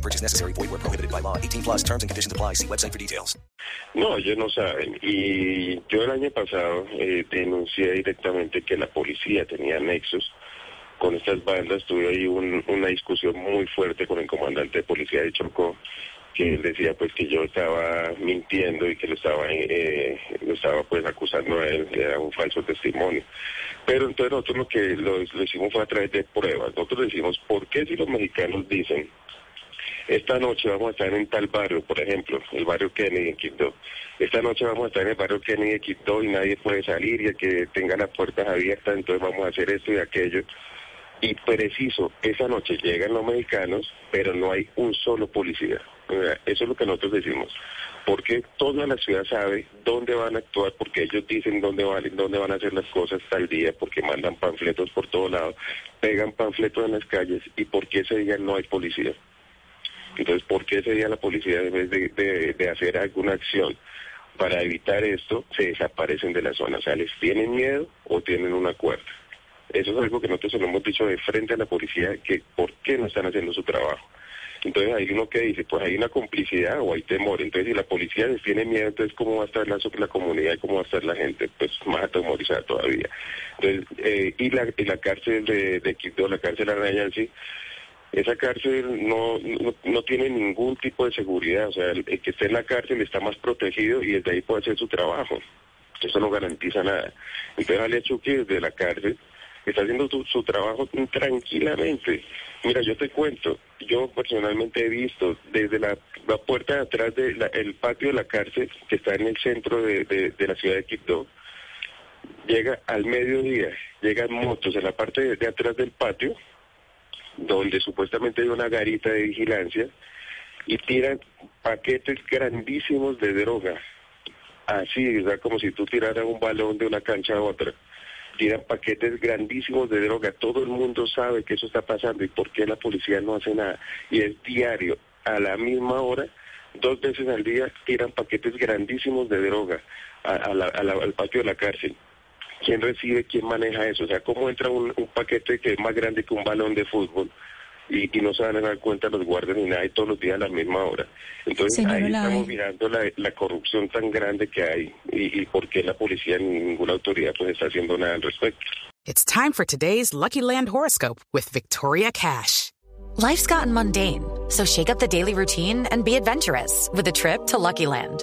No purchase necessary. Void where prohibited by law. 18 plus terms and conditions apply. See website for details. No, ellos no saben. Y yo el año pasado eh, denuncié directamente que la policía tenía nexos con estas bandas. Tuve ahí un- una discusión muy fuerte con el comandante de policía de Chocó, que él decía pues que yo estaba mintiendo y que lo estaba, eh, lo estaba pues acusando a él, era un falso testimonio. Pero entonces nosotros lo que lo, lo hicimos fue a través de pruebas. Nosotros decimos, ¿por qué si los mexicanos dicen esta noche vamos a estar en tal barrio, por ejemplo, el barrio Kennedy en Quito. Esta noche vamos a estar en el barrio Kennedy en Quito y nadie puede salir y que tenga las puertas abiertas, entonces vamos a hacer esto y aquello. Y preciso, esa noche llegan los mexicanos, pero no hay un solo policía. Eso es lo que nosotros decimos. Porque toda la ciudad sabe dónde van a actuar, porque ellos dicen dónde van, dónde van a hacer las cosas tal día, porque mandan panfletos por todos lados, pegan panfletos en las calles y porque ese día no hay policía. Entonces, ¿por qué ese día la policía, en vez de, de- hacer alguna acción para evitar esto, se desaparecen de la zona? O sea, ¿les tienen miedo o tienen un acuerdo? Eso es algo que nosotros lo hemos dicho de frente a la policía, que por qué no están haciendo su trabajo. Entonces hay uno que dice, pues hay una complicidad o hay temor. Entonces si la policía les tiene miedo, entonces ¿cómo va a estar la, la comunidad y cómo va a estar la gente? Pues más atemorizada todavía. Entonces, eh, y, la, y la cárcel de, de Quito, la cárcel de sí esa cárcel no, no, tiene ningún tipo de seguridad, o sea, el, que esté en la cárcel está más protegido y desde ahí puede hacer su trabajo. Eso no garantiza nada. Entonces Ale Chucky desde la cárcel está haciendo su, trabajo tranquilamente. Mira, yo te cuento, yo personalmente he visto desde la, la puerta de atrás del patio de la cárcel, que está en el centro de, de- de la ciudad de Quito, llega al mediodía, llegan motos en la parte de atrás del patio, donde supuestamente hay una garita de vigilancia y tiran paquetes grandísimos de droga. Así, ¿verdad? Como si tú tiraras un balón de una cancha a otra. Tiran paquetes grandísimos de droga. Todo el mundo sabe que eso está pasando y por qué la policía no hace nada. Y es diario, a la misma hora, dos veces al día, tiran paquetes grandísimos de droga al patio de la cárcel. ¿Quién recibe, quién maneja eso? O sea, ¿cómo entra un, un paquete que es más grande que un balón de fútbol? Y, y no se van a dar cuenta los guardias ni nada, y todos los días a la misma hora. Entonces Señor ahí Olave. estamos mirando la, la corrupción tan grande que hay y, y por qué la policía ni ninguna autoridad pues está haciendo nada al respecto. It's time for today's Lucky Land horoscope with Victoria Cash. Life's gotten mundane, so shake up the daily routine and be adventurous with a trip to Lucky Land.